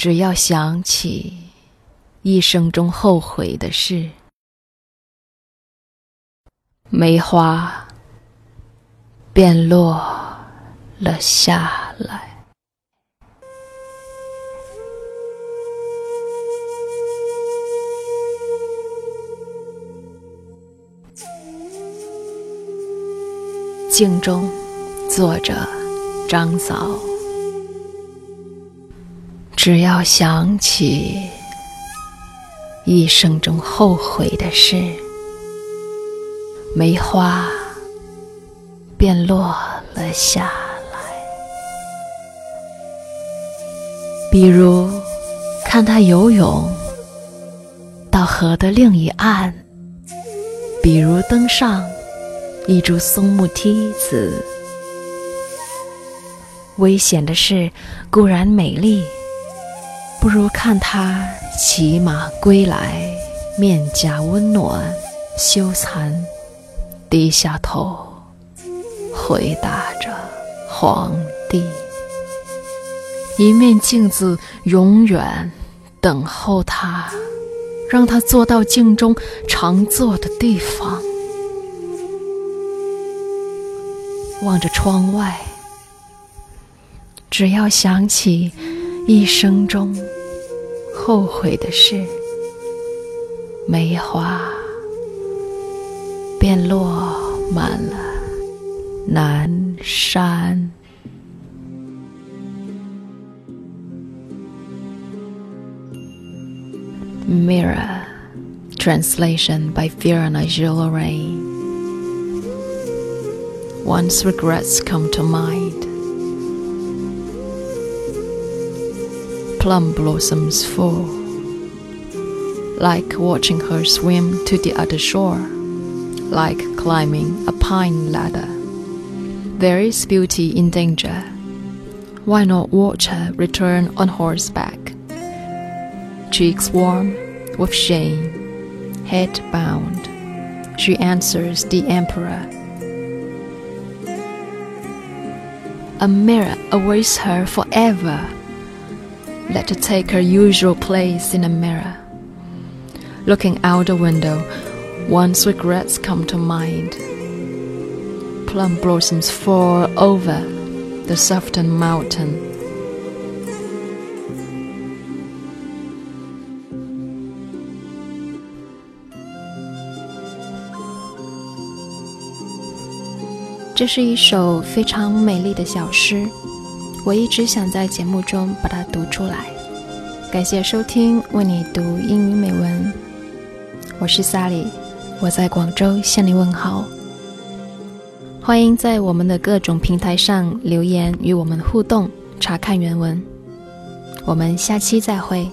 只要想起一生中后悔的事，梅花便落了下来。镜中，作者张嫂。只要想起一生中后悔的事，梅花便落了下来。比如，看他游泳到河的另一岸；比如登上一株松木梯子。危险的事固然美丽。不如看他骑马归来，面颊温暖，羞惭，低下头，回答着皇帝。一面镜子永远等候他，让他坐到镜中常坐的地方，望着窗外，只要想起。一生中后悔的事，梅花便落满了南山。Mirror translation by Fiona Gillorain. Once regrets come to mind. Plum blossoms fall, like watching her swim to the other shore, like climbing a pine ladder. There is beauty in danger. Why not watch her return on horseback? Cheeks warm with shame, head bound, she answers the emperor. A mirror awaits her forever let her take her usual place in a mirror. Looking out the window, one's regrets come to mind. Plum blossoms fall over the softened mountain. This is 一首非常美丽的小诗。 我一直想在节目中把它读出来。感谢收听，为你读英语美文。我是萨莉我在广州向你问好。欢迎在我们的各种平台上留言与我们互动，查看原文。我们下期再会。